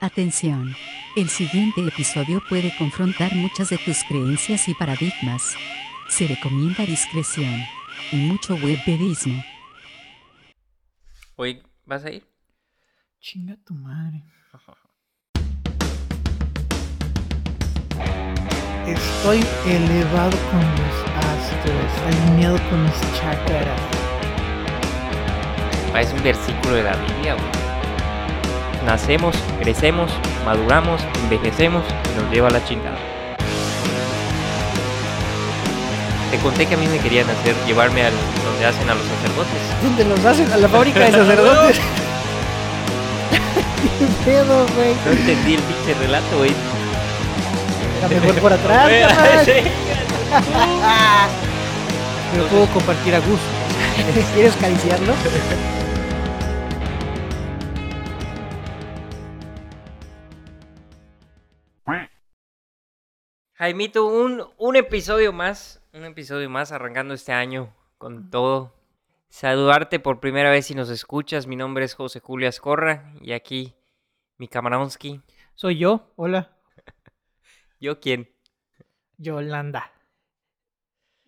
Atención. El siguiente episodio puede confrontar muchas de tus creencias y paradigmas. Se recomienda discreción y mucho webpedismo. Oye, ¿vas a ir? Chinga tu madre. Estoy elevado con los astros, alineado con mis chakras. Parece un versículo de la Biblia, güey. Nacemos, crecemos, maduramos, envejecemos y nos lleva a la chingada. Te conté que a mí me querían hacer, llevarme al donde hacen a los sacerdotes. ¿Dónde los hacen? A la fábrica de sacerdotes. ¿Qué pedo, güey? No entendí el pinche relato, güey. Era mejor por atrás. Pero puedo compartir a gusto. ¿Quieres acariciarlo? Jaimito, un, un episodio más, un episodio más arrancando este año con todo. Saludarte por primera vez si nos escuchas. Mi nombre es José Julio Ascorra y aquí mi camaronsky. Soy yo. Hola. ¿Yo quién? Yolanda.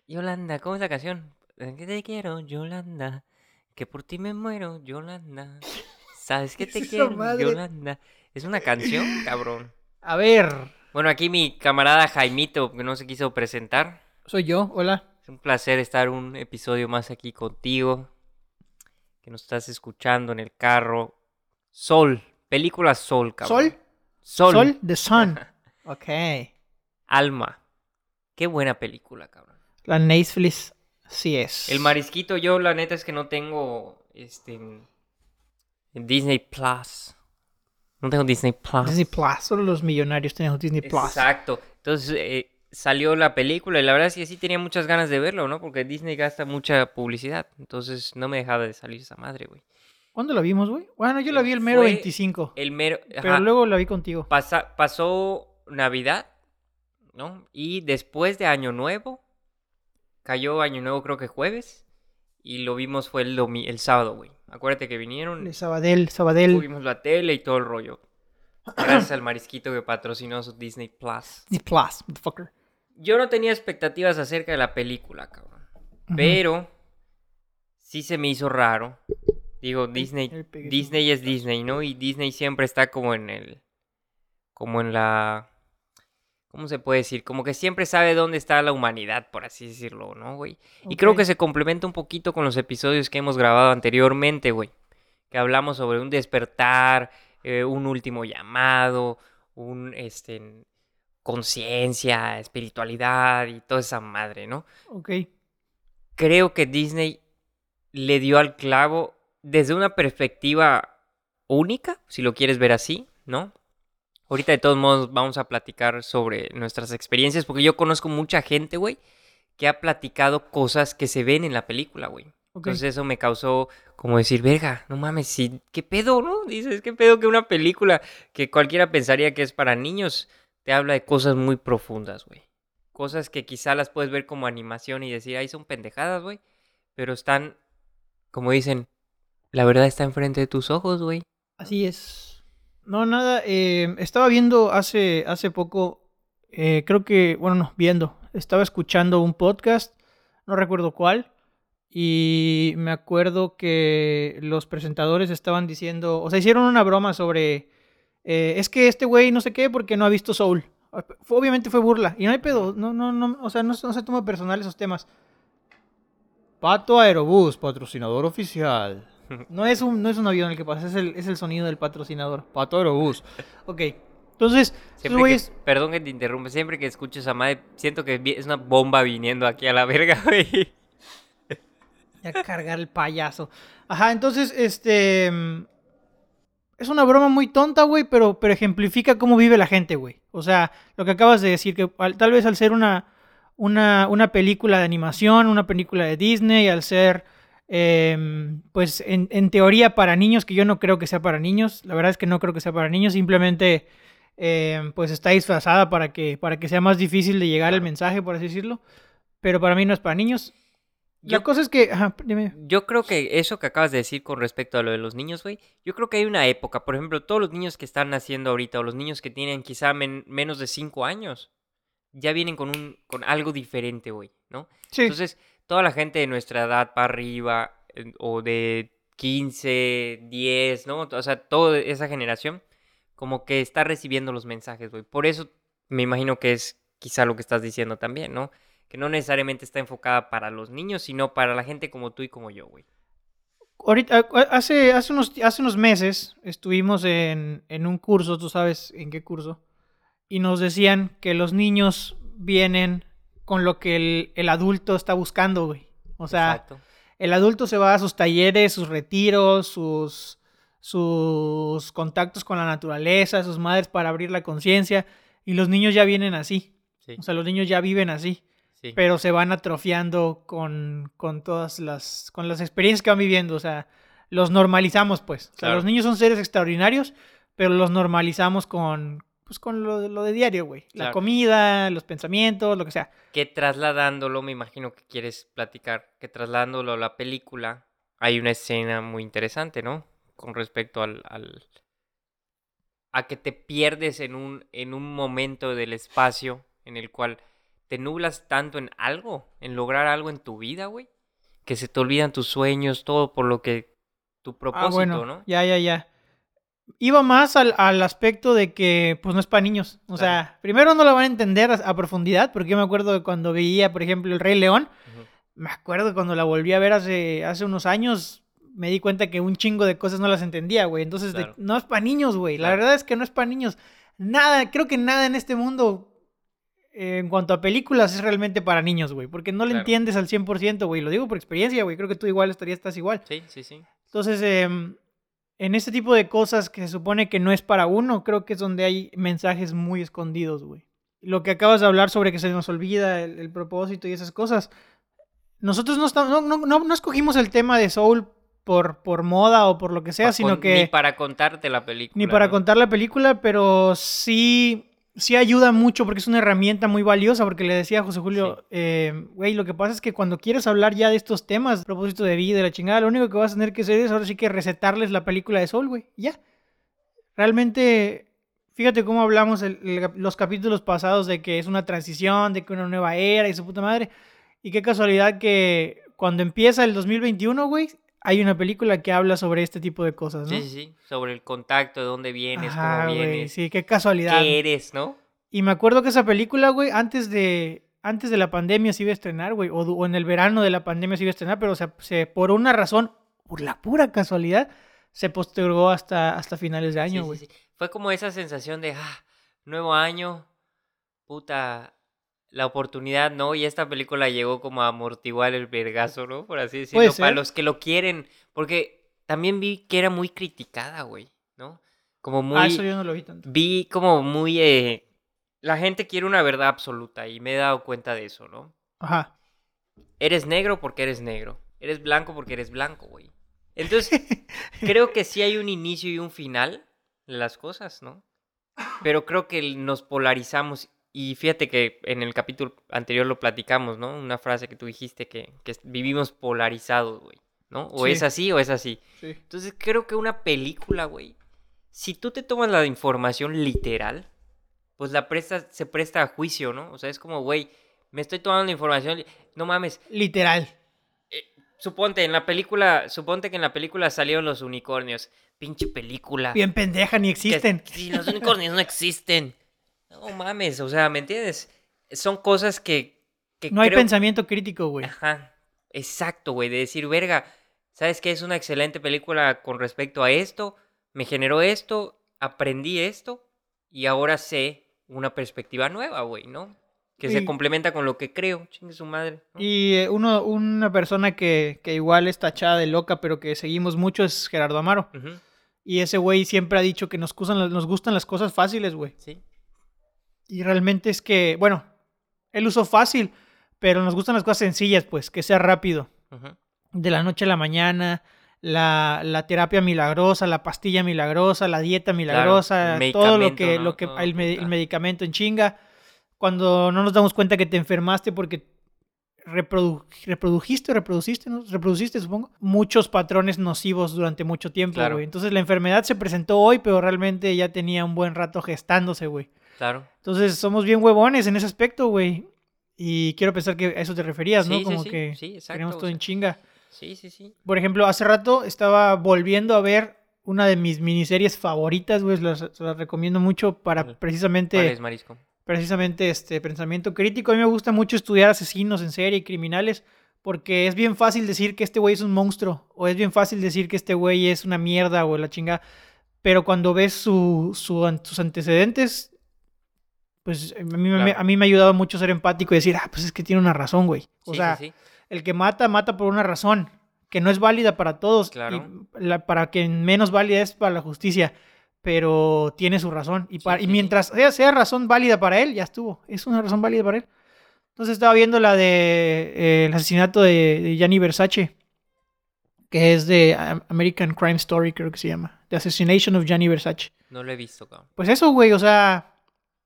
Yolanda, ¿cómo es la canción? Que te quiero, Yolanda. Que por ti me muero, Yolanda. ¿Sabes ¿Qué te quiero, madre? Yolanda? Es una canción, cabrón. A ver. Bueno, aquí mi camarada Jaimito, que no se quiso presentar. Soy yo. Hola. Es un placer estar un episodio más aquí contigo. Que nos estás escuchando en el carro. Sol, película Sol, cabrón. ¿Sol? Sol. Sol. The Sun. Ok. Alma. Qué buena película, cabrón. La Netflix sí es. El marisquito, yo la neta es que no tengo este en en Disney Plus. No tengo Disney Plus. Disney Plus. Solo los millonarios tenemos Disney Plus. Exacto. Entonces eh, salió la película y la verdad es que sí tenía muchas ganas de verlo, ¿no? Porque Disney gasta mucha publicidad. Entonces no me dejaba de salir esa madre, güey. ¿Cuándo la vimos, güey? Bueno, yo la vi el mero Fue 25. El mero. Pero luego la vi contigo. pasa- pasó Navidad, ¿no? Y después de Año Nuevo, cayó Año Nuevo creo que jueves. Y lo vimos fue el, domi- el sábado, güey. Acuérdate que vinieron. De Sabadell, Sabadell. Tuvimos la tele y todo el rollo. Gracias al marisquito que patrocinó su Disney Plus. Disney Plus, motherfucker. Yo no tenía expectativas acerca de la película, cabrón. Pero sí se me hizo raro. Digo, Disney, el Disney es Disney, ¿no? Y Disney siempre está como en el, como en la, ¿cómo se puede decir? Como que siempre sabe dónde está la humanidad, por así decirlo, ¿no, güey? Y creo que se complementa un poquito con los episodios que hemos grabado anteriormente, güey. Que hablamos sobre un despertar, eh, un último llamado, un, este, conciencia, espiritualidad y toda esa madre, ¿no? Ok. Creo que Disney le dio al clavo desde una perspectiva única, si lo quieres ver así, ¿no? Ahorita de todos modos vamos a platicar sobre nuestras experiencias, porque yo conozco mucha gente, güey, que ha platicado cosas que se ven en la película, güey. Entonces eso me causó como decir, verga, no mames, sí, ¿qué pedo, no? Dices, ¿qué pedo que una película que cualquiera pensaría que es para niños te habla de cosas muy profundas, güey? Cosas que quizá las puedes ver como animación y decir, ahí son pendejadas, güey. Pero están, como dicen, la verdad está enfrente de tus ojos, güey. Así es. No, nada. eh, estaba viendo hace, hace poco, eh, creo que, bueno, no, viendo. Estaba escuchando un podcast, no recuerdo cuál. Y me acuerdo que los presentadores estaban diciendo, o sea, hicieron una broma sobre, eh, es que este güey no sé qué porque no ha visto Soul. Fue- Obviamente fue burla. Y no hay pedo, no, no, no, o sea, no, no se toma personal esos temas. Pato Aerobús, patrocinador oficial. No es un, no es un avión el que pasa, es el, es el sonido del patrocinador. Pato Aerobús. Ok. Entonces, Siempre que, perdón que te interrumpe, siempre que escucho esa madre, siento que es una bomba viniendo aquí a la verga, güey. Ya cargar el payaso. Ajá, entonces, este. mm, Es una broma muy tonta, güey, pero, pero ejemplifica cómo vive la gente, güey. O sea, lo que acabas de decir, que al- tal vez al ser una, una, una película de animación, una película de Disney, al ser, em, pues, en, en teoría para niños, que yo no creo que sea para niños, la verdad es que no creo que sea para niños, simplemente, em, pues, está disfrazada para que, para que sea más difícil de llegar el mensaje, por así decirlo. Pero para mí no es para niños. La Yo- cosa es que, ajá, dime. Yo creo que eso que acabas de decir con respecto a lo de los niños, güey, yo creo que hay una época, por ejemplo, todos los niños que están naciendo ahorita o los niños que tienen quizá men- menos de 5 años, ya vienen con un con algo diferente, güey, ¿no? Sí, Entonces, toda la gente de nuestra edad para arriba o de 15, 10, ¿no? O sea, toda esa generación como que está recibiendo los mensajes, güey. Por eso me imagino que es quizá lo que estás diciendo también, ¿no? Que no necesariamente está enfocada para los niños, sino para la gente como tú y como yo, güey. ahorita, hace, hace, unos, hace unos meses estuvimos en, en un curso, tú sabes en qué curso, y nos decían que los niños vienen con lo que el, el adulto está buscando, güey. O sea, Exacto. el adulto se va a sus talleres, sus retiros, sus, sus contactos con la naturaleza, sus madres para abrir la conciencia, y los niños ya vienen así. Sí, O sea, los niños ya viven así. sí. pero se van atrofiando con, con todas las, con las experiencias que van viviendo, o sea, los normalizamos pues. O sea, Claro. los niños son seres extraordinarios, pero los normalizamos con, pues, con lo, lo de diario, güey. La comida, los pensamientos, lo que sea. que trasladándolo, me imagino que quieres platicar, que trasladándolo a la película, hay una escena muy interesante, ¿no? Con respecto al, al- a que te pierdes en un, en un momento del espacio en el cual te nublas tanto en algo, en lograr algo en tu vida, güey, que se te olvidan tus sueños, todo por lo que tu propósito, ah, bueno, ¿no? ya, ya, ya. Iba más al, al aspecto de que, pues, no es para niños. O Claro. sea, primero no lo van a entender a, a profundidad, porque yo me acuerdo de cuando veía, por ejemplo, El Rey León, me acuerdo cuando la volví a ver hace, hace unos años, me di cuenta que un chingo de cosas no las entendía, güey. Entonces, de- no es para niños, güey. La verdad es que no es para niños. Nada, creo que nada en este mundo, eh, en cuanto a películas, es realmente para niños, güey. Porque no lo Claro. entiendes al 100%, güey. Lo digo por experiencia, güey. Creo que tú igual estarías, estás igual. Sí, sí, sí. Entonces, em, en este tipo de cosas que se supone que no es para uno, creo que es donde hay mensajes muy escondidos, güey. Lo que acabas de hablar sobre que se nos olvida el, el propósito y esas cosas. Nosotros no, estamos, no, no, no, no escogimos el tema de Soul por, por moda o por lo que sea, Pa- sino que Ni para contarte la película. ni para ¿no? contar la película, pero sí, sí ayuda mucho porque es una herramienta muy valiosa. Porque le decía a José Julio, eh, güey, lo que pasa es que cuando quieres hablar ya de estos temas, propósito de vida, de la chingada, lo único que vas a tener que hacer es ahora sí que recetarles la película de Soul, güey. Ya. Realmente, fíjate cómo hablamos el- el- los capítulos pasados de que es una transición, de que una nueva era y su puta madre. Y qué casualidad que cuando empieza el 2021, güey, hay una película que habla sobre este tipo de cosas, ¿no? Sí, sí, sí. Sobre el contacto, de dónde vienes, Ajá, cómo güey, vienes, sí, qué casualidad. qué eres, ¿no? Y me acuerdo que esa película, güey, antes de, antes de la pandemia se iba a estrenar, güey, o, en el verano de la pandemia se iba a estrenar, pero se, se- por una razón, por la pura casualidad, se postergó hasta, hasta finales de Sí, año, sí, güey. sí. Fue como esa sensación de, ah, nuevo año, puta, la oportunidad, ¿no? Y esta película llegó como a amortiguar el vergazo, ¿no? Por así decirlo, para los que lo quieren, porque también vi que era muy criticada, güey, ¿no? Como muy... Ah, eso yo no lo vi tanto. vi como muy... eh, la gente quiere una verdad absoluta y me he dado cuenta de eso, ¿no? Ajá. Eres negro porque eres negro. Eres blanco porque eres blanco, güey. Entonces, creo que sí hay un inicio y un final de las cosas, ¿no? Pero creo que nos polarizamos. Y fíjate que en el capítulo anterior lo platicamos, ¿no? Una frase que tú dijiste que, que vivimos polarizados, güey, ¿no? O Sí. es así o es así. Sí. Entonces creo que una película, güey, si tú te tomas la información literal, pues la presta, se presta a juicio, ¿no? O sea, es como, güey, me estoy tomando la información, no mames, Literal. suponte en la película, suponte que en la película salieron los unicornios, pinche película. Bien pendeja, ni que- existen. Sí, los unicornios no existen. No mames, o sea, ¿me entiendes? Son cosas que, que No hay pensamiento crítico, güey. Ajá, exacto, güey, de decir, verga, ¿sabes qué? Es una excelente película con respecto a esto, me generó esto, aprendí esto y ahora sé una perspectiva nueva, güey, ¿no? Que se complementa con lo que creo, chingue su madre. ¿no? Y eh, uno, una persona que, que igual es tachada de loca, pero que seguimos mucho es Gerardo Amaro. Ujú, Y ese güey siempre ha dicho que nos gustan, nos gustan las cosas fáciles, güey. Sí, Y realmente es que, bueno, él usó fácil, pero nos gustan las cosas sencillas, pues, que sea rápido. De la noche a la mañana, la, la terapia milagrosa, la pastilla milagrosa, la dieta milagrosa, todo lo que, ¿no? lo que el, me- el puta. medicamento en chinga. Cuando no nos damos cuenta que te enfermaste porque reprodu- reprodujiste o reproduciste, ¿no? Reproduciste, supongo, muchos patrones nocivos durante mucho tiempo, Claro. güey. Entonces la enfermedad se presentó hoy, pero realmente ya tenía un buen rato gestándose, güey. Claro. Entonces somos bien huevones en ese aspecto, güey. Y quiero pensar que a eso te referías, ¿no? Sí, Como sí, que sí, exacto, queremos o todo en sea. chinga. Sí, sí, sí. Por ejemplo, hace rato estaba volviendo a ver una de mis miniseries favoritas, güey. Las, se las recomiendo mucho para precisamente ¿Cuál es, Marisco? precisamente este pensamiento crítico. A mí me gusta mucho estudiar asesinos en serie y criminales porque es bien fácil decir que este güey es un monstruo o es bien fácil decir que este güey es una mierda o la chinga. Pero cuando ves su, su sus antecedentes, pues a mí, me- a mí me ha ayudado mucho ser empático y decir, ah, pues es que tiene una razón, güey. O Sí, sea, sí, sí. el que mata, mata por una razón que no es válida para todos. Claro. Y la- para quien menos válida es para la justicia. Pero tiene su razón. Y, para- mientras sea, sea razón válida para él, ya estuvo. Es una razón válida para él. Entonces estaba viendo la de eh, el asesinato de, de Gianni Versace. Que es de um, American Crime Story, creo que se llama. The Assassination of Gianni Versace. No lo he visto, cabrón. Pues eso, güey, o sea,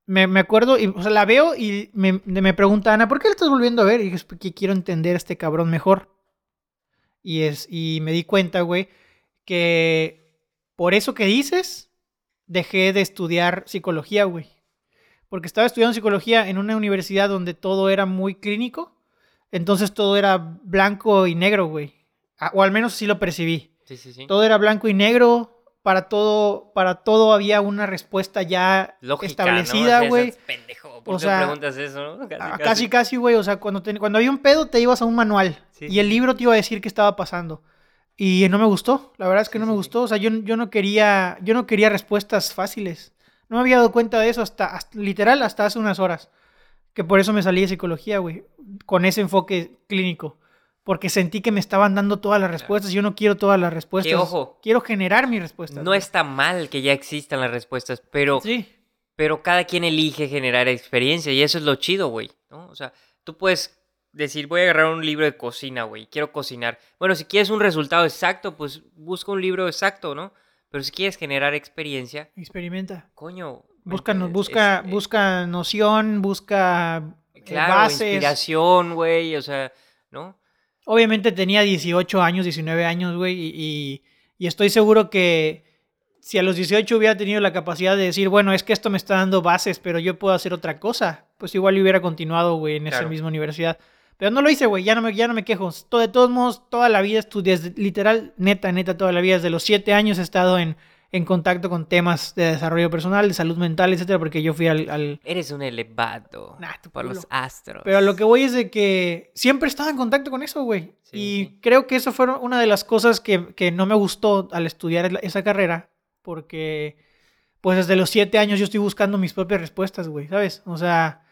me, me acuerdo, y, o sea, la veo y me, me pregunta Ana, ¿por qué la estás volviendo a ver? Y dije, "Es porque quiero entender a este cabrón mejor. Y, es, y me di cuenta, güey, que por eso que dices, dejé de estudiar psicología, güey. Porque estaba estudiando psicología en una universidad donde todo era muy clínico. Entonces todo era blanco y negro, güey. O al menos sí lo percibí. Sí, sí, sí. Todo era blanco y negro. Para todo, para todo había una respuesta ya Lógica, establecida, ¿no? Güey. pendejo. ¿Por O qué sea, preguntas eso, no? Casi, Casi, güey. O sea, cuando, te- cuando había un pedo, te ibas a un manual. Sí, y sí, el libro te iba a decir qué estaba pasando. Y no me gustó. La verdad es que Sí, no me gustó. O sea, yo, yo no quería. Yo no quería respuestas fáciles. No me había dado cuenta de eso hasta, hasta- literal, hasta hace unas horas. Que por eso me salí de psicología, güey. Con ese enfoque clínico. Porque sentí que me estaban dando todas las respuestas. Yo no quiero todas las respuestas. ojo. Quiero generar mis respuestas. No está mal que ya existan las respuestas, pero, Sí. pero cada quien elige generar experiencia y eso es lo chido, güey, ¿no? O sea, tú puedes decir, voy a agarrar un libro de cocina, güey, quiero cocinar. Bueno, si quieres un resultado exacto, pues busca un libro exacto, ¿no? Pero si quieres generar experiencia, Experimenta. coño. ¿me Busca, Es, eh, busca noción, busca Claro, bases. inspiración, güey, o sea, ¿no? Obviamente tenía 18 años, 19 años, güey, y, y- y estoy seguro que si a los 18 hubiera tenido la capacidad de decir, bueno, es que esto me está dando bases, pero yo puedo hacer otra cosa, pues igual hubiera continuado, güey, en esa misma universidad. Pero no lo hice, güey, ya, no me, ya no me quejo. To- De todos modos, toda la vida estudié, literal, neta, neta, toda la vida, desde los 7 años he estado en, en contacto con temas de desarrollo personal, de salud mental, etcétera, porque yo fui al- al, Eres un elevado Nah, tu por culo. los astros. Pero lo que voy es de que siempre estaba en contacto con eso, güey. Sí, y creo que eso fue una de las cosas que, que no me gustó al estudiar esa carrera. Porque, pues desde los siete años yo estoy buscando mis propias respuestas, güey, ¿sabes? O sea,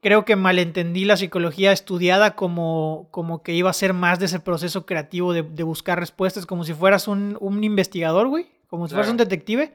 creo que malentendí la psicología estudiada como, como que iba a ser más de ese proceso creativo de, de buscar respuestas, como si fueras un, un investigador, güey. Como si fueras Claro. un detective.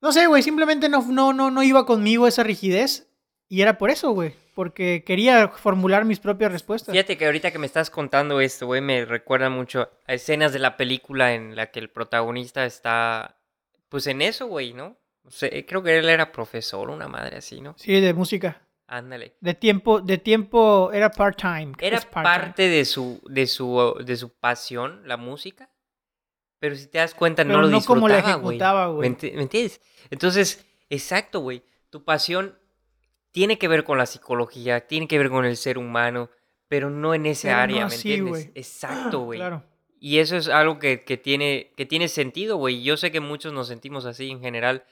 No sé, güey, simplemente no, no, no, no iba conmigo esa rigidez. Y era por eso, güey. Porque quería formular mis propias respuestas. Fíjate que ahorita que me estás contando esto, güey, me recuerda mucho a escenas de la película en la que el protagonista está, pues en eso, güey, ¿no? O sea, creo que él era profesor, una madre así, ¿no? Sí, de música. Ándale. De tiempo, de tiempo era part-time. Era parte de su, de su, de su pasión, la música, pero si te das cuenta Pero no lo no como la disfrutaba, güey. ejecutaba, ¿Me, güey. me entiendes? Entonces, exacto, güey. Tu pasión tiene que ver con la psicología, tiene que ver con el ser humano, pero no en Pero no área, ¿me entiendes? güey. Exacto, güey. Claro. Y eso es algo que, que tiene, que tiene sentido, güey. Yo sé que muchos nos sentimos así en general.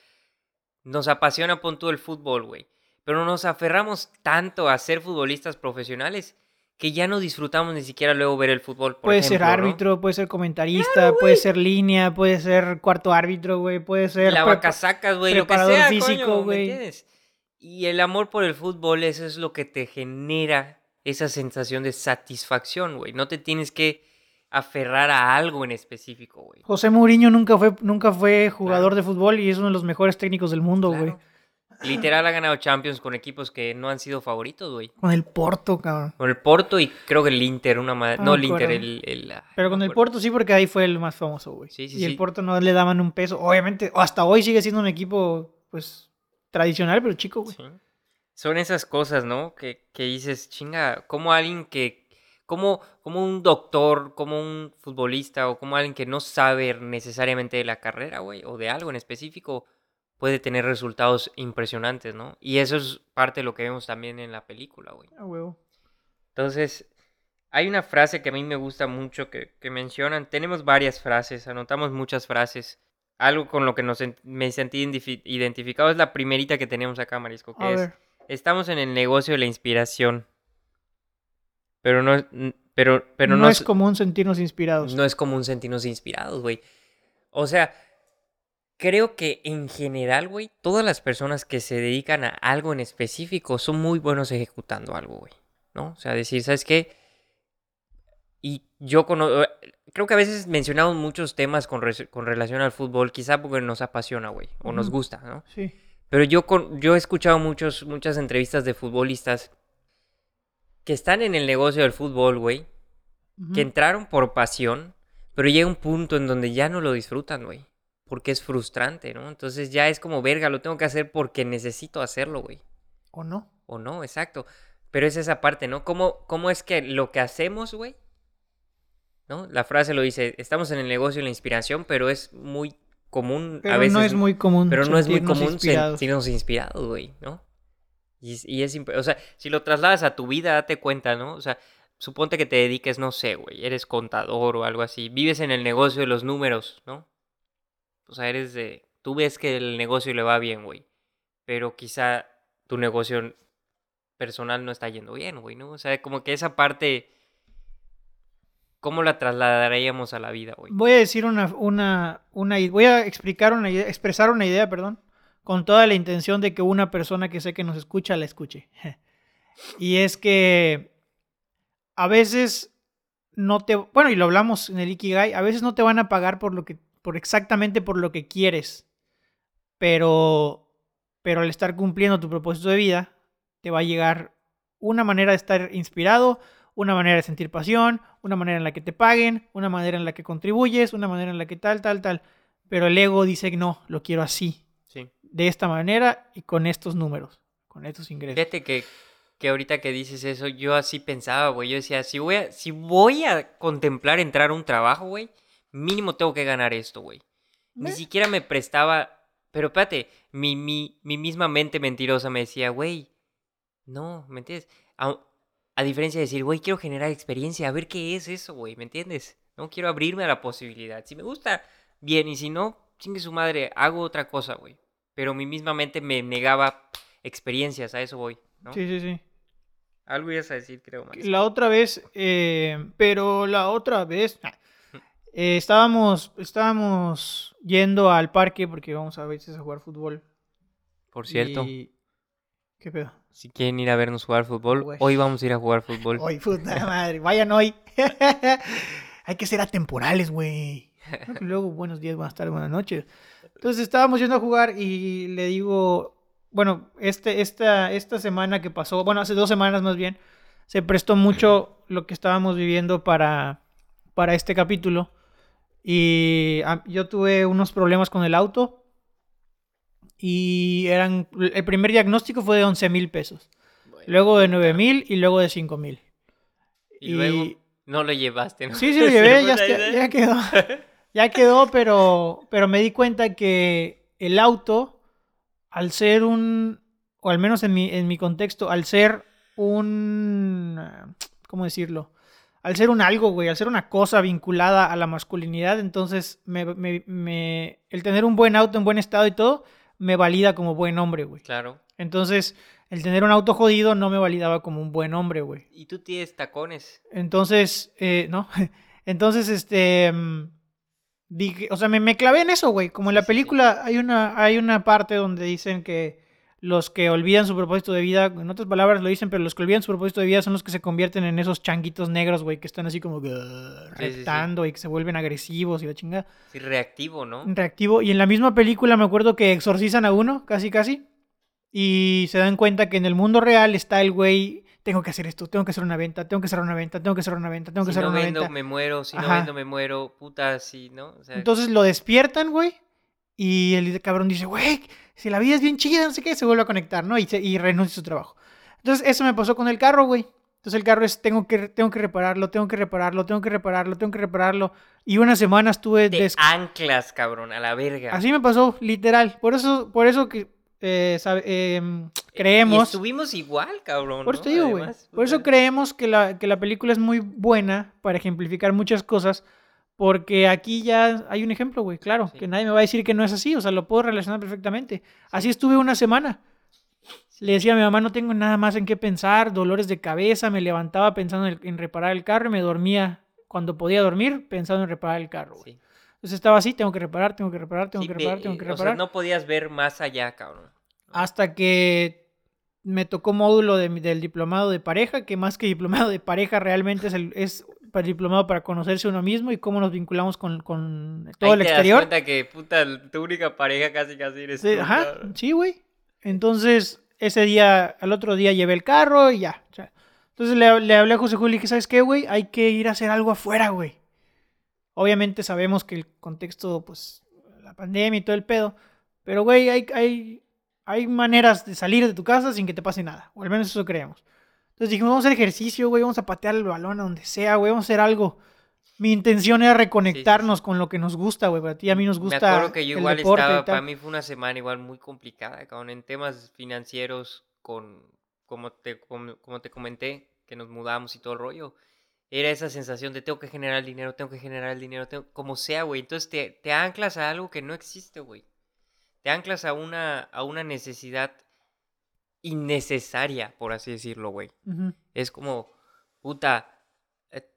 Nos apasiona pon tú el fútbol, güey. Pero nos aferramos tanto a ser futbolistas profesionales que ya no disfrutamos ni siquiera luego ver el fútbol. por Puede ser árbitro, puede ser comentarista, puede ser línea, puede ser cuarto árbitro, güey, puede ser... La prepa- vacasacas, güey, lo que sea, físico, coño, ¿me güey. Y el amor por el fútbol, eso es lo que te genera esa sensación de satisfacción, güey. No te tienes que aferrar a algo en específico, güey. José Mourinho nunca fue, nunca fue jugador de fútbol y es uno de los mejores técnicos del mundo, güey. Claro. Literal ha ganado Champions con equipos que no han sido favoritos, güey. Con el Porto, cabrón. Con el Porto y creo que el Inter, una madre. No el Inter, el. el- ah, Pero con el. Porto sí, porque ahí fue el más famoso, güey. Sí, sí, y el. Porto no le daban un peso. Obviamente, hasta hoy sigue siendo un equipo, pues, tradicional, pero chico, güey. Sí. son esas cosas, ¿no? Que, que dices, chinga, como alguien que, como, como un doctor, como un futbolista o como alguien que no sabe necesariamente de la carrera, güey, o de algo en específico, puede tener resultados impresionantes, ¿no? Y eso es parte de lo que vemos también en la película, güey. Ah, huevo. Entonces, hay una frase que a mí me gusta mucho que, que mencionan. Tenemos varias frases, anotamos muchas frases. Algo con lo que nos, me sentí identificado es la primerita que tenemos acá, Marisco, que A es, ver. estamos en el negocio de la inspiración. Pero no, pero, pero no, no, es común sentirnos inspirados. no es común sentirnos inspirados, güey. O sea, creo que en general, güey, todas las personas que se dedican a algo en específico son muy buenos ejecutando algo, güey. ¿No? O sea, decir, ¿sabes qué? Y yo cono- creo que a veces mencionamos muchos temas con, con relación al fútbol, quizá porque nos apasiona, güey, o nos gusta, ¿no? Sí. Pero yo, con, yo he escuchado muchos, muchas entrevistas de futbolistas que están en el negocio del fútbol, güey, que entraron por pasión, pero llega un punto en donde ya no lo disfrutan, güey. Porque es frustrante, ¿no? Entonces ya es como, verga, lo tengo que hacer porque necesito hacerlo, güey. ¿O no? O no, exacto. Pero es esa parte, ¿no? ¿Cómo, cómo es que lo que hacemos, güey? ¿No? La frase lo dice, estamos en el negocio de la inspiración, pero es muy común Pero a veces. no es muy común. Pero no es muy común inspirados. sentirnos inspirados, güey, ¿no? Y, es- y es, o sea, si lo trasladas a tu vida, date cuenta, ¿no? O sea, suponte que te dediques, no sé, güey, eres contador o algo así, vives en el negocio de los números, ¿no? O sea, eres de, tú ves que el negocio le va bien, güey, pero quizá tu negocio personal no está yendo bien, güey, ¿no? O sea, como que esa parte, ¿cómo la trasladaríamos a la vida, güey? Voy a decir una, una, una, voy a explicar una idea, expresar una idea, perdón, con toda la intención de que una persona que sé que nos escucha la escuche. y es que a veces no te, bueno, y lo hablamos en el Ikigai, a veces no te van a pagar por lo que, por exactamente por lo que quieres, pero, pero al estar cumpliendo tu propósito de vida, te va a llegar una manera de estar inspirado, una manera de sentir pasión, una manera en la que te paguen, una manera en la que contribuyes, una manera en la que tal, tal, tal. Pero el ego dice, no, lo quiero así, Sí. de esta manera y con estos números, con estos ingresos. Fíjate que, que ahorita que dices eso, yo así pensaba, güey. Yo decía, si voy a, si voy a contemplar entrar a un trabajo, güey, mínimo tengo que ganar esto, güey. Ni Eh. siquiera me prestaba. Pero espérate, mi, mi, mi misma mente mentirosa me decía, güey, no, ¿me entiendes? A, a diferencia de decir, güey, quiero generar experiencia, a ver qué es eso, güey, ¿me entiendes? No quiero abrirme a la posibilidad. Si me gusta, bien, y si no, chingue su madre, hago otra cosa, güey. Pero mi misma mente me negaba experiencias, a eso voy, ¿no? Sí, sí, sí. Algo ibas a decir, creo, Maris. La otra vez, eh, pero la otra vez, eh, estábamos, estábamos yendo al parque porque vamos a veces a jugar fútbol. Por cierto, y- ¿Qué pedo? si quieren ir a vernos jugar fútbol, hoy vamos a ir a jugar fútbol. Hoy, puta madre, vayan hoy. Hay que ser atemporales, güey. Luego, buenos días, buenas tardes, buenas noches. Entonces estábamos yendo a jugar y le digo, bueno, este, esta, esta semana que pasó, bueno, hace dos semanas más bien, se prestó mucho lo que estábamos viviendo para, para este capítulo. Y ah, yo tuve unos problemas con el auto. Y eran. El primer diagnóstico fue de 11 mil pesos. Luego de 9 mil y luego de 5 mil. Y, luego no lo llevaste, ¿no? Sí, sí lo llevé, ya, idea. ya quedó. Ya quedó, pero, pero me di cuenta que el auto, al ser un, o al menos en mi, en mi contexto, al ser un, ¿cómo decirlo? Al ser un algo, güey, al ser una cosa vinculada a la masculinidad, entonces me, me- me- el tener un buen auto en buen estado y todo, me valida como buen hombre, güey. Claro. Entonces, el tener un auto jodido no me validaba como un buen hombre, güey. Y tú tienes tacones. Entonces, eh, ¿no? Entonces, este, mm, dije, o sea, me, me clavé en eso, güey. Como en la película hay una, hay una parte donde dicen que los que olvidan su propósito de vida, en otras palabras lo dicen, pero los que olvidan su propósito de vida son los que se convierten en esos changuitos negros, güey, que están así como "Grrr", Sí, sí, sí. reptando y que se vuelven agresivos y la chingada. Sí, reactivo, ¿no? Reactivo. Y en la misma película me acuerdo que exorcizan a uno, casi casi. Y se dan cuenta que en el mundo real está el güey, tengo que hacer esto, tengo que hacer una venta, tengo que hacer una venta, tengo que hacer una venta, tengo que si hacer no una vendo, venta. me muero. Si no vendo, me muero. Puta, sí, ¿no? O sea, Entonces lo despiertan, güey. Y el cabrón dice, güey, si la vida es bien chida, no sé qué, se vuelve a conectar, ¿no? Y, se- y renuncia a su trabajo. Entonces, eso me pasó con el carro, güey. Entonces, el carro es, tengo que, tengo que repararlo, tengo que repararlo, tengo que repararlo, tengo que repararlo. Y una semana estuve... Te des- anclas, cabrón, a la verga. Así me pasó, literal. Por eso, por eso que eh, sabe- Y creemos... estuvimos igual, cabrón. Por eso ¿no? digo. Además, Por eso creemos que la, que la película es muy buena para ejemplificar muchas cosas. Porque aquí ya hay un ejemplo, güey, claro. Sí. Que nadie me va a decir que no es así. O sea, lo puedo relacionar perfectamente. Así estuve una semana. Le decía a mi mamá, no tengo nada más en qué pensar, dolores de cabeza, me levantaba pensando en, reparar el carro y me dormía cuando podía dormir pensando en reparar el carro, güey. Sí. Entonces estaba así, tengo que reparar, tengo que reparar, tengo Sí, que reparar, tengo que o sea, reparar. no podías ver más allá, cabrón. Hasta que me tocó módulo de del diplomado de pareja, que más que diplomado de pareja realmente es, el, es para diplomado para conocerse uno mismo y cómo nos vinculamos con, con todo Ahí el te das exterior. cuenta que, puta, tu única pareja casi casi eres Sí, tú, ajá, cabrón. sí, güey. Entonces, ese día, al otro día llevé el carro y ya. o sea, entonces le, le hablé a José Julio y dije, ¿sabes qué, güey? Hay que ir a hacer algo afuera, güey. Obviamente sabemos que el contexto, pues, la pandemia y todo el pedo. Pero, güey, hay, hay, hay maneras de salir de tu casa sin que te pase nada. O al menos eso creemos. Entonces dijimos, vamos a hacer ejercicio, güey. Vamos a patear el balón a donde sea, güey. Vamos a hacer algo. Mi intención era reconectarnos con lo que nos gusta, güey. Para ti a mí nos gusta Me acuerdo que yo igual estaba, para mí fue una semana igual muy complicada, cabrón, en temas financieros, con, como te, como, como te comenté, que nos mudamos y todo el rollo. Era esa sensación de tengo que generar el dinero, tengo que generar el dinero, tengo, como sea, güey. Entonces te, te anclas a algo que no existe, güey. Te anclas a una, a una necesidad innecesaria, por así decirlo, güey. Ujú. Es como, puta, eh,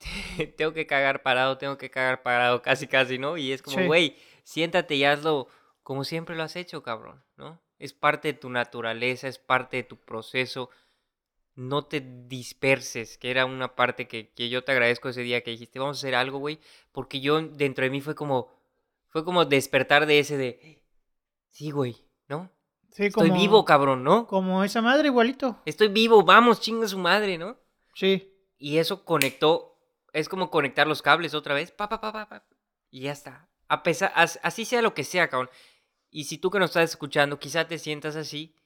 tengo que cagar parado, tengo que cagar parado, casi, casi, ¿no? Y es como, Sí. güey, siéntate y hazlo como siempre lo has hecho, cabrón, ¿no? Es parte de tu naturaleza, es parte de tu proceso. No te disperses, que era una parte que, que yo te agradezco ese día que dijiste, vamos a hacer algo, güey, porque yo dentro de mí fue como, fue como despertar de ese de, sí, güey, ¿no? Sí, Estoy vivo, cabrón, ¿no? Como esa madre igualito. Estoy vivo, vamos, chinga su madre, ¿no? Sí. Y eso conectó, es como conectar los cables otra vez, pa, pa, pa, pa, pa, y ya está. A pesar, as- así sea lo que sea, cabrón. Y si tú que nos estás escuchando, quizá te sientas así,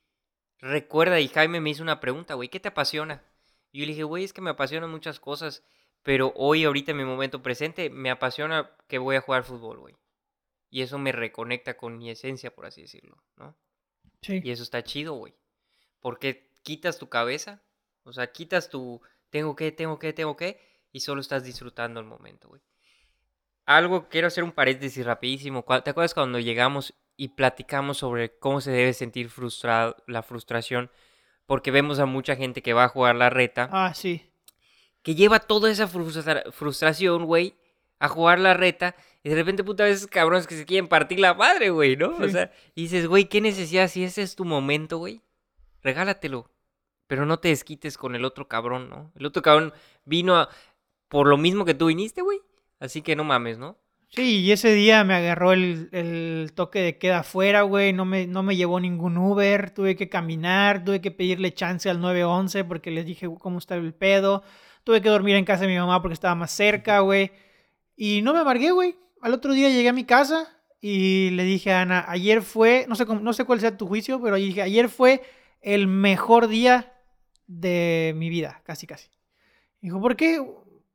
recuerda, y Jaime me hizo una pregunta, güey, ¿qué te apasiona? Y yo le dije, güey, es que me apasionan muchas cosas, pero hoy, ahorita en mi momento presente, me apasiona que voy a jugar fútbol, güey. Y eso me reconecta con mi esencia, por así decirlo, ¿no? Sí. Y eso está chido, güey. Porque quitas tu cabeza, o sea, quitas tu tengo que, tengo que, tengo que, y solo estás disfrutando el momento, güey. Algo, quiero hacer un paréntesis rapidísimo. ¿Te acuerdas cuando llegamos y platicamos sobre cómo se debe sentir frustrado, la frustración? Porque vemos a mucha gente que va a jugar la reta, Ah, sí. que lleva toda esa frustra- frustración, güey, a jugar la reta, y de repente, puta, veces cabrones que se quieren partir la madre, güey, ¿no? O sea, y dices, güey, ¿qué necesidad? Si ese es tu momento, güey, regálatelo. Pero no te desquites con el otro cabrón, ¿no? El otro cabrón vino a- por lo mismo que tú viniste, güey. Así que no mames, ¿no? Sí, y ese día me agarró el, el toque de queda afuera, güey. No me, no me llevó ningún Uber. Tuve que caminar, tuve que pedirle chance al 911 porque les dije cómo está el pedo. Tuve que dormir en casa de mi mamá porque estaba más cerca, güey. Y no me amargué, güey. Al otro día llegué a mi casa y le dije a Ana, ayer fue, no sé, no sé cuál sea tu juicio, pero dije, ayer fue el mejor día de mi vida, casi, casi. Dijo, ¿por qué?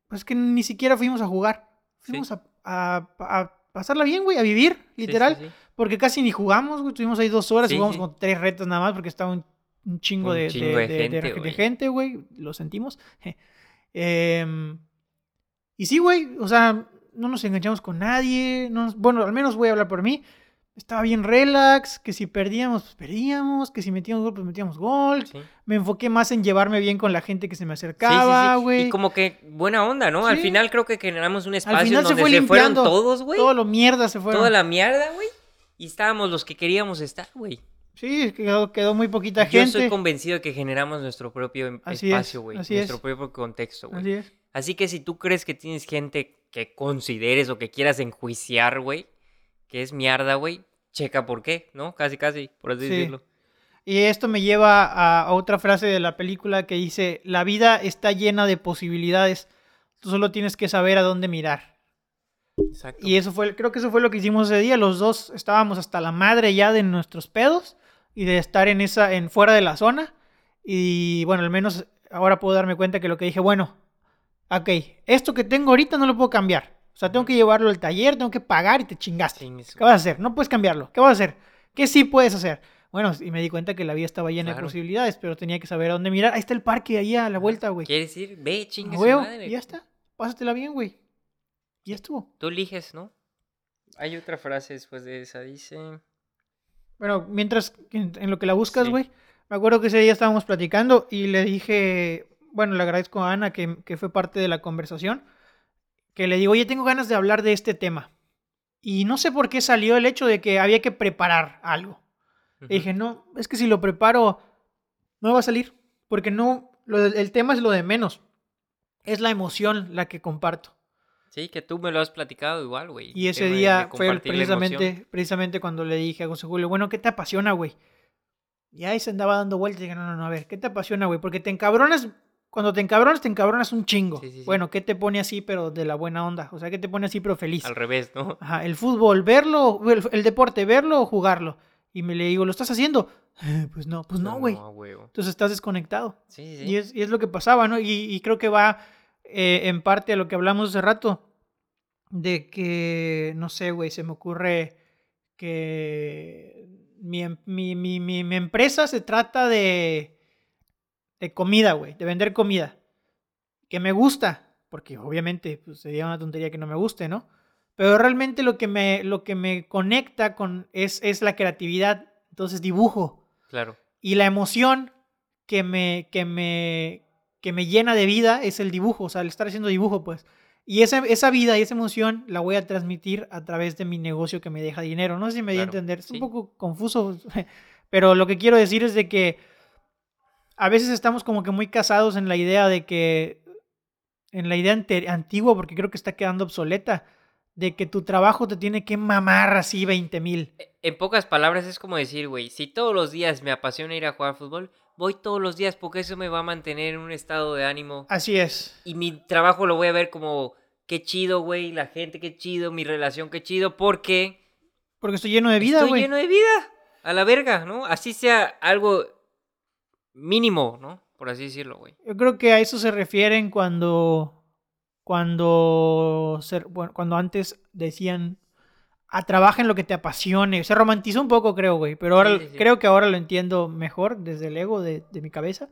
Pues que ni siquiera fuimos a jugar. Sí. Fuimos a, a- a pasarla bien, güey, a vivir, sí, literal. sí. Porque casi ni jugamos, güey. Estuvimos ahí dos horas y jugamos con tres retas nada más porque estaba un, un chingo, Un de, chingo de de- de- gente, de- de güey. gente, güey. Lo sentimos. Em, y sí, güey. O sea, no nos enganchamos con nadie. no nos- bueno, al menos voy a hablar por mí. Estaba bien relax. Que si perdíamos, pues perdíamos. Que si metíamos gol, pues metíamos gol. Sí. Me enfoqué más en llevarme bien con la gente que se me sí, acercaba, sí. güey. Y como que buena onda, ¿no? Al final creo que generamos un espacio final en se donde fue se, fueron todos, güey. Todo lo mierda se fueron. Toda la mierda, güey. Y estábamos los que queríamos estar, güey. Sí, quedó, quedó muy poquita Yo gente. estoy convencido de que generamos nuestro propio Así espacio, güey. Nuestro es. propio contexto, güey. Así es. Así que si tú crees que tienes gente que consideres o que quieras enjuiciar, güey, que es mierda, güey, checa por qué, ¿no? Casi, casi, por así Sí. decirlo. Y esto me lleva a, a otra frase de la película que dice, la vida está llena de posibilidades, tú solo tienes que saber a dónde mirar. Exacto. Y eso fue, creo que eso fue lo que hicimos ese día. Los dos estábamos hasta la madre ya de nuestros pedos y de estar en esa, en fuera de la zona. Y bueno, al menos ahora puedo darme cuenta que lo que dije, bueno, ok, esto que tengo ahorita no lo puedo cambiar. O sea, tengo que llevarlo al taller, tengo que pagar y te chingaste. ¿Qué vas a hacer? No puedes cambiarlo. ¿Qué vas a hacer? ¿Qué sí puedes hacer? Bueno, y me di cuenta que la vida estaba llena de posibilidades, pero tenía que saber a dónde mirar. Ahí está el parque, ahí a la vuelta, güey. ¿Quieres ir? Ve, chingue su madre. y ya está. Pásatela bien, güey. Y ya estuvo. Tú eliges, ¿no? Hay otra frase después de esa, dice... Bueno, mientras en, en lo que la buscas, Sí. güey, me acuerdo que ese día estábamos platicando y le dije, bueno, le agradezco a Ana que, que fue parte de la conversación, que le digo, oye, tengo ganas de hablar de este tema. Y no sé por qué salió el hecho de que había que preparar algo. Le dije, no, es que si lo preparo, no va a salir, porque no, lo el tema es lo de menos. Es la emoción la que comparto. Sí, que tú me lo has platicado igual, güey. Y ese día fue precisamente, precisamente cuando le dije a José Julio, bueno, ¿qué te apasiona, güey? Y ahí se andaba dando vueltas y dije, no, no, no, a ver, ¿qué te apasiona, güey? Porque te encabronas, cuando te encabronas, te encabronas un chingo. Sí, sí, sí. Bueno, ¿qué te pone así, pero de la buena onda? O sea, ¿qué te pone así, pero feliz? Al revés, ¿no? Ajá, el fútbol, verlo, el, el deporte, verlo o jugarlo. Y me le digo, ¿lo estás haciendo? "Eh, Pues no, pues no, güey. No, huevo. Entonces estás desconectado. Sí, sí. Y es, y es lo que pasaba, ¿no? Y, y creo que va eh, en parte a lo que hablamos hace rato, de que, no sé, güey, se me ocurre que mi, em- mi, mi, mi- mi empresa se trata de, de comida, güey, de vender comida, que me gusta, porque obviamente pues, sería una tontería que no me guste, ¿no? Pero realmente lo que me, lo que me conecta con es, es la creatividad, entonces dibujo Claro. y la emoción que me, que me, que me llena de vida es el dibujo, o sea, el estar haciendo dibujo, pues. Y esa, esa vida y esa emoción la voy a transmitir a través de mi negocio que me deja dinero. No sé si me di a Claro, entender, es un poco confuso, pero lo que quiero decir es de que a veces estamos como que muy casados en la idea de que, en la idea ante- antigua, porque creo que está quedando obsoleta, de que tu trabajo te tiene que mamar así 20 mil. E- En pocas palabras es como decir, güey, si todos los días me apasiona ir a jugar fútbol, voy todos los días porque eso me va a mantener en un estado de ánimo. Así es. Y mi trabajo lo voy a ver como, qué chido, güey, la gente, qué chido, mi relación, qué chido, porque Porque estoy lleno de vida, estoy güey. lleno de vida. A la verga, ¿no? Así sea algo mínimo, ¿no? Por así decirlo, güey. Yo creo que a eso se refieren cuando, cuando, se- bueno, cuando antes decían, a trabaja en lo que te apasione. Se romantizó un poco, creo, güey, pero ahora Sí, sí, sí. creo que ahora lo entiendo mejor desde el ego de, de mi cabeza.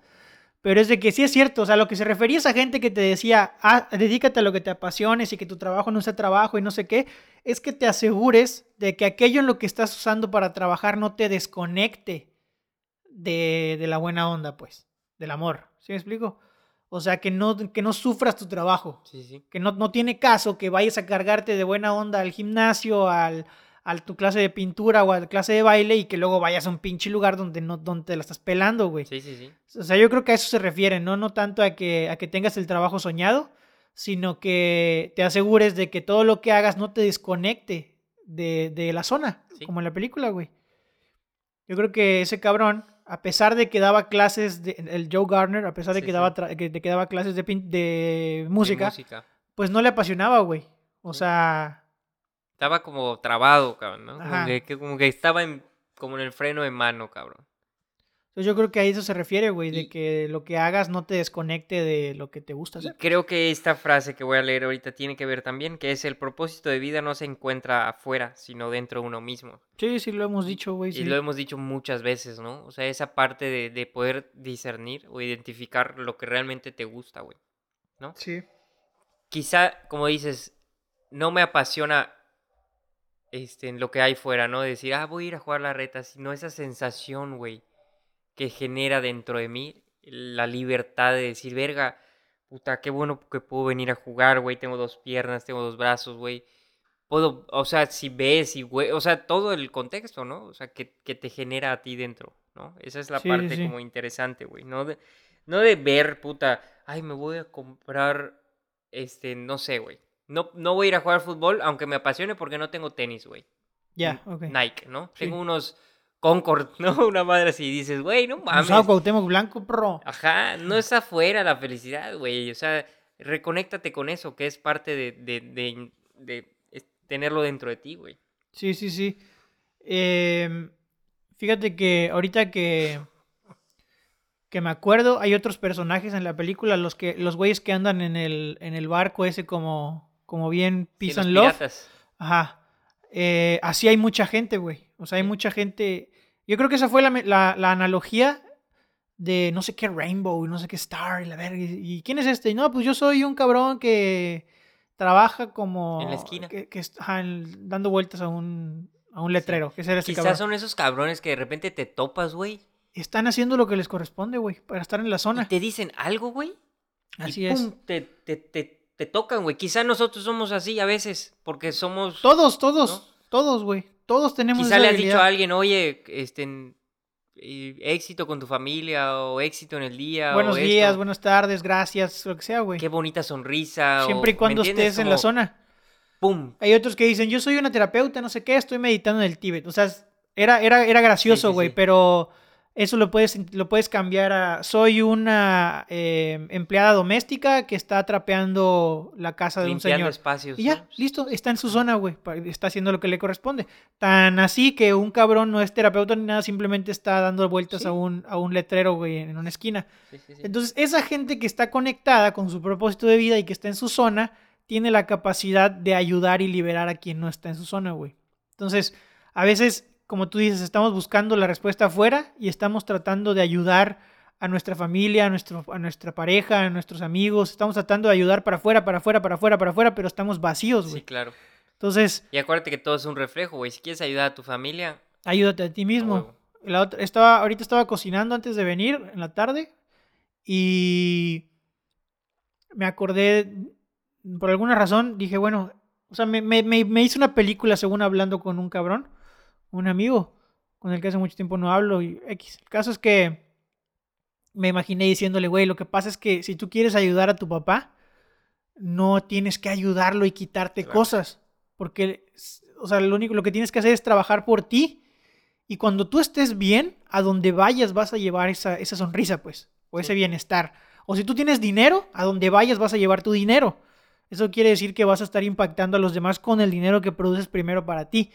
Pero es de que sí es cierto, o sea, lo que se refería a esa gente que te decía, ah, dedícate a lo que te apasiones y que tu trabajo no sea trabajo y no sé qué, es que te asegures de que aquello en lo que estás usando para trabajar no te desconecte de, de la buena onda, pues, del amor. ¿Sí me explico? O sea, que no, que no sufras tu trabajo. Sí, sí. Que no, no tiene caso que vayas a cargarte de buena onda al gimnasio, al, a tu clase de pintura o a la clase de baile y que luego vayas a un pinche lugar donde, no, donde te la estás pelando, güey. Sí, sí, sí. O sea, yo creo que a eso se refiere, ¿no? No tanto a que, a que tengas el trabajo soñado, sino que te asegures de que todo lo que hagas no te desconecte de, de la zona, Sí. como en la película, güey. Yo creo que ese cabrón, a pesar de que daba clases, de, el Joe Garner, a pesar de Sí, que, daba, que- que daba clases de, pin- de De música, música. pues no le apasionaba, güey. O Sí. sea, Estaba como trabado, cabrón, ¿no? Como que- como que estaba en, como en el freno de mano, cabrón. Entonces yo creo que a eso se refiere, güey, de que lo que hagas no te desconecte de lo que te gusta Y hacer. creo que esta frase que voy a leer ahorita tiene que ver también, que es el propósito de vida no se encuentra afuera, sino dentro de uno mismo. Sí, sí, lo hemos dicho, güey. Y sí. lo hemos dicho muchas veces, ¿no? O sea, esa parte de, de poder discernir o identificar lo que realmente te gusta, güey. ¿No? Sí. Quizá, como dices, no me apasiona este, en lo que hay fuera, ¿no? Decir, ah, voy a ir a jugar la reta, sino esa sensación, güey, que genera dentro de mí la libertad de decir, verga, puta, qué bueno que puedo venir a jugar, güey, tengo dos piernas, tengo dos brazos, güey. Puedo, o sea, si ves y, güey, o sea, todo el contexto, ¿no? O sea, que, que te genera a ti dentro, ¿no? Esa es la Sí, parte sí. como interesante, güey, no de, no de ver, puta, ay, me voy a comprar, este, no sé, güey. No, no voy a ir a jugar fútbol, aunque me apasione porque no tengo tenis, güey. Ya, ok. Nike, ¿no? Sí. Tengo unos Concord, ¿no? Una madre así, dices, güey, no mames. Usado Cuauhtémoc Blanco, pro. Ajá, no es afuera la felicidad, güey. O sea, reconéctate con eso, que es parte de, de, de, de tenerlo dentro de ti, güey. Sí, sí, sí. Em, fíjate que ahorita que que me acuerdo, hay otros personajes en la película, los que los güeyes que andan en el, en el barco ese como como bien Sí, peace los and love. Ajá. Eh, así hay mucha gente, güey. O sea, hay mucha gente. Yo creo que esa fue la, la- la analogía de no sé qué Rainbow, no sé qué Star y la verga. ¿Y y quién es este? No, pues yo soy un cabrón que trabaja como. En la esquina. Que, que est- ajá, en- dando vueltas a un, a un letrero. Que ese era ese Quizás cabrón. son esos cabrones que de repente te topas, güey. Están haciendo lo que les corresponde, güey, para estar en la Y zona. te dicen algo, güey. Así y es. Te, te, te, te tocan, güey. Quizás nosotros somos así a veces, porque somos... Todos, todos, todos, güey. Todos tenemos Quizá esa le has dicho a alguien, oye, este, éxito con tu familia o éxito en el día. Buenos o días, esto. buenas tardes, gracias, lo que sea, güey. Qué bonita sonrisa. Siempre y o- ¿me cuando estés en la zona. ¡Pum! Hay otros que dicen, yo soy una terapeuta, no sé qué, estoy meditando en el Tíbet. O sea, era, era, era gracioso, sí, güey, sí. pero eso lo puedes, lo puedes cambiar a, soy una eh, empleada doméstica que está trapeando la casa de un señor. espacios. Y ya, ¿no? listo, está en su zona, güey, está haciendo lo que le corresponde. Tan así que un cabrón no es terapeuta ni nada, simplemente está dando vueltas Sí. a, un, a un letrero, güey, en una esquina. Sí, sí, sí. Entonces, esa gente que está conectada con su propósito de vida y que está en su zona, tiene la capacidad de ayudar y liberar a quien no está en su zona, güey. Entonces, a veces, como tú dices, estamos buscando la respuesta afuera y estamos tratando de ayudar a nuestra familia, a, nuestro, a nuestra pareja, a nuestros amigos. Estamos tratando de ayudar para afuera, para afuera, para afuera, para afuera, pero estamos vacíos, Sí, güey. claro. Entonces, Y acuérdate que todo es un reflejo, güey. Si quieres ayudar a tu familia, ayúdate a ti mismo. La otra, estaba, ahorita estaba cocinando antes de venir en la tarde y me acordé, por alguna razón, dije, bueno, o sea, me, me, me, me hice una película según hablando con un cabrón, un amigo con el que hace mucho tiempo no hablo y X. El caso es que me imaginé diciéndole, güey, lo que pasa es que si tú quieres ayudar a tu papá, no tienes que ayudarlo y quitarte Claro. cosas, porque, o sea, lo único, lo que tienes que hacer es trabajar por ti y cuando tú estés bien, a donde vayas vas a llevar esa, esa sonrisa, pues, o ese bienestar. O si tú tienes dinero, a donde vayas vas a llevar tu dinero. Eso quiere decir que vas a estar impactando a los demás con el dinero que produces primero para ti.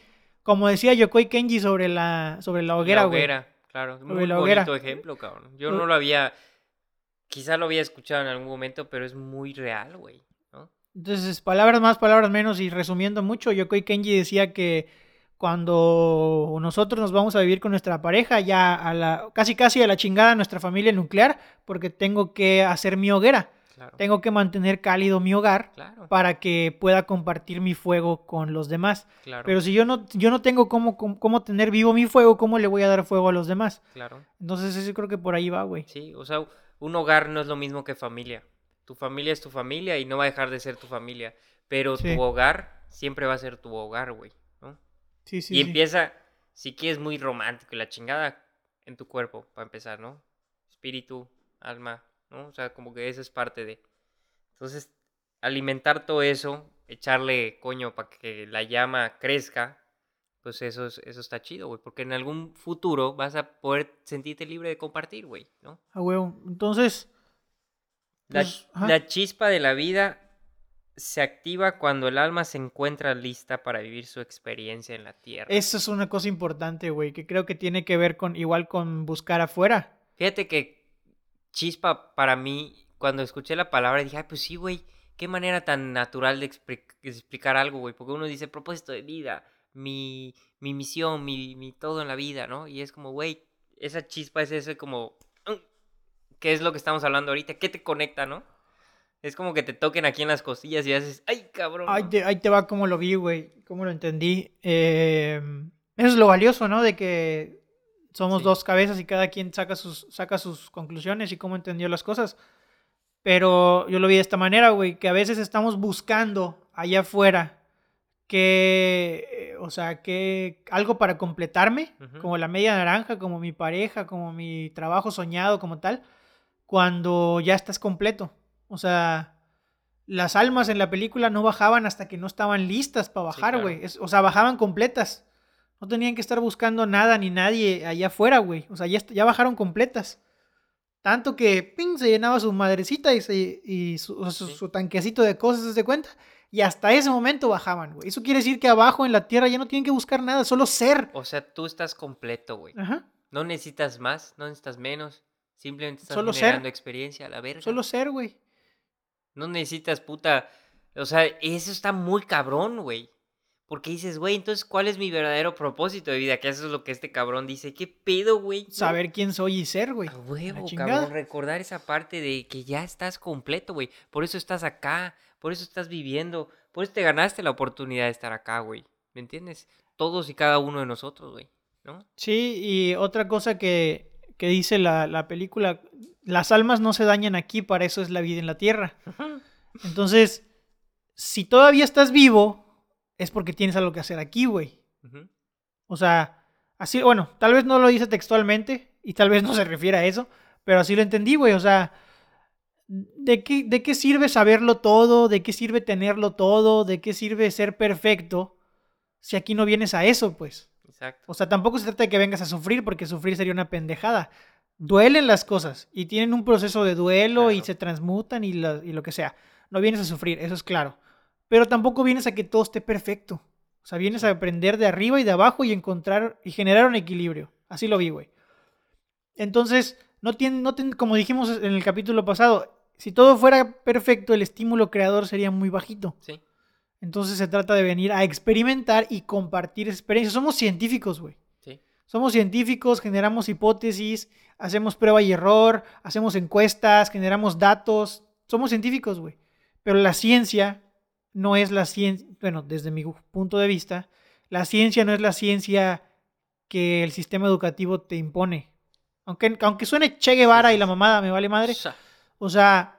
Como decía Yokoi Kenji sobre la, sobre la hoguera, la hoguera, claro. Muy la hoguera. bonito ejemplo, cabrón. Yo no lo había... Quizá lo había escuchado en algún momento, pero es muy real, güey. ¿no? Entonces, palabras más, palabras menos, y resumiendo mucho, Yokoi Kenji decía que cuando nosotros nos vamos a vivir con nuestra pareja, ya a la, casi casi a la chingada nuestra familia nuclear, porque tengo que hacer mi hoguera, Claro. tengo que mantener cálido mi hogar Claro, para que pueda compartir mi fuego con los demás. claro, Pero si yo no, yo no tengo cómo, cómo, cómo tener vivo mi fuego, ¿cómo le voy a dar fuego a los demás? claro. Entonces, eso creo que por ahí va, güey. Sí, o sea, un hogar no es lo mismo que familia. Tu familia es tu familia y no va a dejar de ser tu familia. Pero Sí. tu hogar siempre va a ser tu hogar, güey. ¿no? Sí, sí, y sí. empieza, si quieres, muy romántico, y la chingada en tu cuerpo, para empezar, ¿no? Espíritu, alma, ¿no? O sea, como que eso es parte de. Entonces, alimentar todo eso, echarle coño para que la llama crezca, pues eso, es- eso está chido, güey. Porque en algún futuro vas a poder sentirte libre de compartir, güey, ¿no? A huevo. Entonces, La, Pues, la chispa de la vida se activa cuando el alma se encuentra lista para vivir su experiencia en la tierra. eso es una cosa importante, güey, que creo que tiene que ver con igual con buscar afuera. Fíjate que chispa para mí, cuando escuché la palabra, dije, ay, pues sí, güey, qué manera tan natural de expli- de explicar algo, güey, porque uno dice propósito de vida, mi, mi misión, mi, mi todo en la vida, ¿no? Y es como, güey, esa chispa es ese como, ¿qué es lo que estamos hablando ahorita? ¿Qué te conecta, no? Es como que te toquen aquí en las costillas y haces, ay, cabrón. Ahí ¿no?". te, ahí te va como lo vi, güey, cómo lo entendí. Eh, eso es lo valioso, ¿no? De que somos Sí. dos cabezas y cada quien saca sus, saca sus conclusiones y cómo entendió las cosas. Pero yo lo vi de esta manera, güey, que a veces estamos buscando allá afuera que, eh, o sea, que algo para completarme, como la media naranja, como mi pareja, como mi trabajo soñado, como tal, cuando ya estás completo. O sea, las almas en la película no bajaban hasta que no estaban listas para bajar, güey. O sea, bajaban completas. No tenían que estar buscando nada ni nadie allá afuera, güey. O sea, ya, bajaron completas. Tanto que, ping, se llenaba su madrecita y, se- y su, tanquecito de cosas, ¿se cuenta? Y hasta ese momento bajaban, güey. Eso quiere decir que abajo en la tierra ya no tienen que buscar nada, solo ser. O sea, tú estás completo, güey. Ajá. No necesitas más, no necesitas menos. Simplemente estás Solo ser. generando experiencia a la verga. Solo ser, güey. No necesitas puta. O sea, eso está muy cabrón, güey. Porque dices, güey, entonces, ¿cuál es mi verdadero propósito de vida? Que eso es lo que este cabrón dice. ¿Qué pedo, güey? Saber quién soy y ser, güey. A huevo, cabrón. Recordar esa parte de que ya estás completo, güey. Por eso estás acá. Por eso estás viviendo. Por eso te ganaste la oportunidad de estar acá, güey. ¿Me entiendes? Todos y cada uno de nosotros, güey. ¿No? Sí, y otra cosa que, que dice la, la película, las almas no se dañan aquí, para eso es la vida en la tierra. Entonces, si todavía estás vivo, es porque tienes algo que hacer aquí, güey. O sea, así, bueno, tal vez no lo dice textualmente y tal vez no se refiere a eso, pero así lo entendí, güey. O sea, ¿de qué, ¿de qué sirve saberlo todo? ¿De qué sirve tenerlo todo? ¿De qué sirve ser perfecto si aquí no vienes a eso, pues? Exacto. O sea, tampoco se trata de que vengas a sufrir, porque sufrir sería una pendejada. Duelen las cosas y tienen un proceso de duelo y se transmutan y, la- y lo que sea. No vienes a sufrir, eso es claro. Pero tampoco vienes a que todo esté perfecto. O sea, vienes a aprender de arriba y de abajo y encontrar y generar un equilibrio. Así lo vi, güey. Entonces, no tiene, no tiene- como dijimos en el capítulo pasado, si todo fuera perfecto, el estímulo creador sería muy bajito. Sí. Entonces se trata de venir a experimentar y compartir experiencias. Somos científicos, güey. Sí. Somos científicos, generamos hipótesis, hacemos prueba y error, hacemos encuestas, generamos datos. Somos científicos, güey. Pero la ciencia no es la ciencia, bueno, desde mi punto de vista, la ciencia no es la ciencia que el sistema educativo te impone. Aunque, aunque suene Che Guevara y la mamada me vale madre, o sea,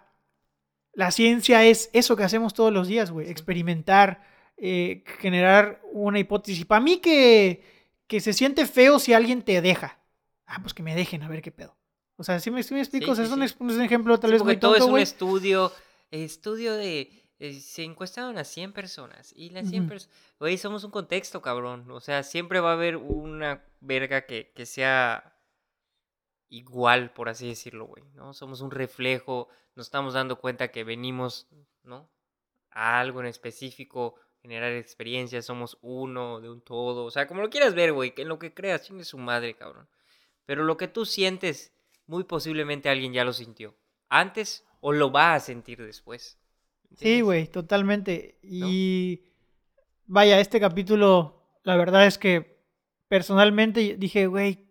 la ciencia es eso que hacemos todos los días, güey. Experimentar, eh, generar una hipótesis. Para mí que, que se siente feo si alguien te deja. Ah, pues que me dejen, a ver qué pedo. O sea, si me, sí me explico, Sí, O sea, sí, es, un, sí. es un ejemplo tal vez muy todo tonto, es un estudio, estudio de, se encuestaron a 100 personas y las 100 Ujú. personas, güey, somos un contexto, cabrón, o sea, siempre va a haber una verga que, que sea igual, por así decirlo, güey, ¿no? Somos un reflejo, nos estamos dando cuenta que venimos, ¿no? A algo en específico, generar experiencias, somos uno de un todo, o sea, como lo quieras ver, güey, que en lo que creas, chingue su madre, cabrón. Pero lo que tú sientes, muy posiblemente alguien ya lo sintió antes o lo va a sentir después. Sí, güey, totalmente. Y vaya, este capítulo, la verdad es que personalmente dije, güey,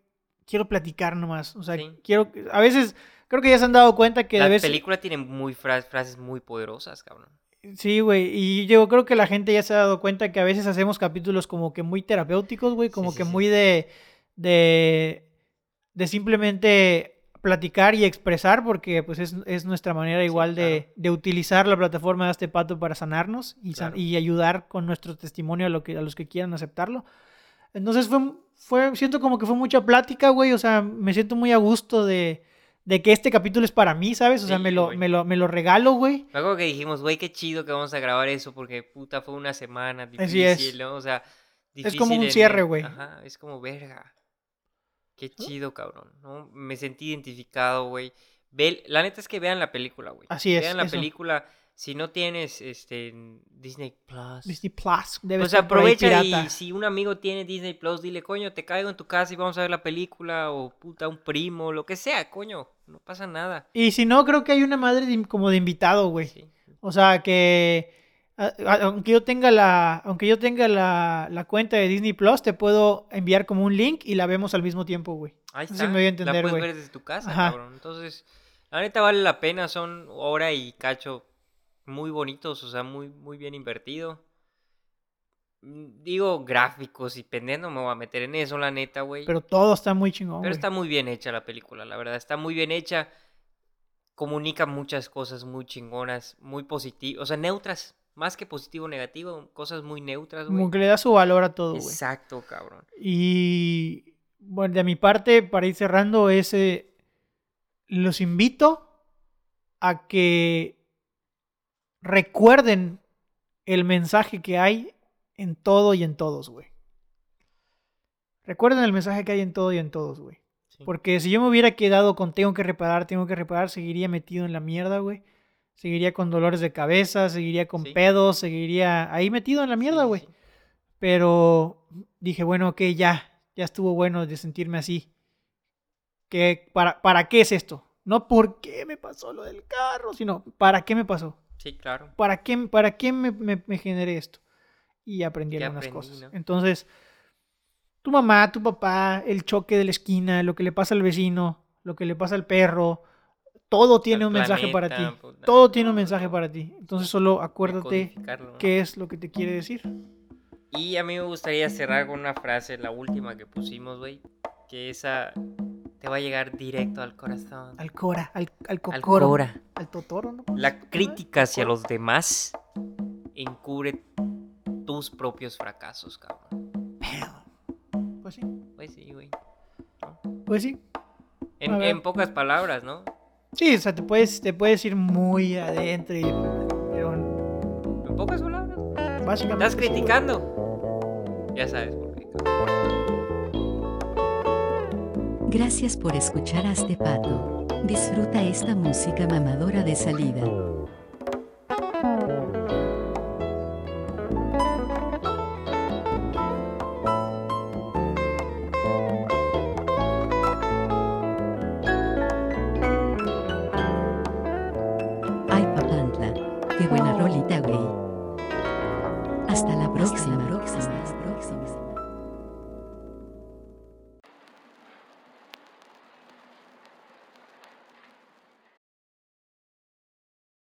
quiero platicar nomás. O sea, Sí. quiero. A veces, creo que ya se han dado cuenta que La de vez. película tiene muy fra- frases muy poderosas, cabrón. Sí, güey. Y yo creo que la gente ya se ha dado cuenta que a veces hacemos capítulos como que muy terapéuticos, güey. Como Sí, que sí, muy de. de. de simplemente platicar y expresar, porque pues es, es nuestra manera igual de, de utilizar la plataforma de este pato para sanarnos y, san- Claro. y ayudar con nuestro testimonio a, lo que, a los que quieran aceptarlo. Entonces fue, fue, siento como que fue mucha plática, güey. O sea, me siento muy a gusto de, de que este capítulo es para mí, ¿sabes? O sea, Sí, me lo, me, lo, me lo regalo, güey. Acuerdo que dijimos, güey, qué chido que vamos a grabar eso porque puta fue una semana Así es. difícil, ¿no? O sea, Es como difícil un cierre, güey. Ajá, es como verga. Qué chido, cabrón, ¿no? Me sentí identificado, güey. Ve- La neta es que vean la película, güey. Así es, Vean la eso. película. Si no tienes este Disney Plus. Disney Plus. Debe por ahí aprovecha y si un amigo tiene Disney Plus, dile, coño, te caigo en tu casa y vamos a ver la película, o puta, un primo, lo que sea, coño, no pasa nada. Y si no, creo que hay una madre de- como de invitado, güey. Sí. O sea, que aunque yo tenga la aunque yo tenga la, la cuenta de Disney Plus, te puedo enviar como un link y la vemos al mismo tiempo, güey. Ahí No sé está. si me voy a la entender, puedes güey. ver desde tu casa, Ajá. cabrón. Entonces, la neta vale la pena, son hora y cacho muy bonitos, o sea, muy, muy bien invertido. Digo, gráficos y pendiendo, me voy a meter en eso, la neta, güey. Pero todo está muy chingón, Pero güey. está muy bien hecha la película, la verdad. Está muy bien hecha. Comunica muchas cosas muy chingonas, muy positivas, o sea, neutras. Más que positivo o negativo, cosas muy neutras, güey. Como que le da su valor a todo, güey. Exacto, cabrón. Y bueno, de mi parte, para ir cerrando, ese los invito a que recuerden el mensaje que hay en todo y en todos, güey. Recuerden el mensaje que hay en todo y en todos, güey. Sí. Porque si yo me hubiera quedado con tengo que reparar, tengo que reparar, seguiría metido en la mierda, güey. Seguiría con dolores de cabeza, seguiría con Sí. pedos, seguiría ahí metido en la mierda, güey. sí. Pero dije, bueno, ok, ya, ya estuvo bueno de sentirme así. ¿Qué, para, ¿Para qué es esto? No por qué me pasó lo del carro, sino ¿para qué me pasó? Sí, claro. ¿Para qué, para qué me, me- me generé esto? Y aprendí ¿Qué algunas aprendí, cosas. no? Entonces, tu mamá, tu papá, el choque de la esquina, lo que le pasa al vecino, lo que le pasa al perro, todo tiene Al un mensaje para ti. pues, Todo tiene un mensaje para ti. Entonces solo acuérdate qué es lo que te quiere decir. Y a mí me gustaría cerrar con una frase, la última que pusimos, güey. Que esa te va a llegar directo al corazón. Al Cora, al, al Al Cocoro, cora. al Totoro, ¿no? La crítica hacia los demás encubre tus propios fracasos, cabrón. Pues sí, Pues sí, güey. pues sí. En, en pocas palabras, ¿no? Sí, o sea, te puedes, te puedes ir muy adentro, y, pero En pocas palabras. básicamente... ¿Estás criticando? Ya sabes por qué. Gracias por escuchar a este pato. Disfruta esta música mamadora de salida.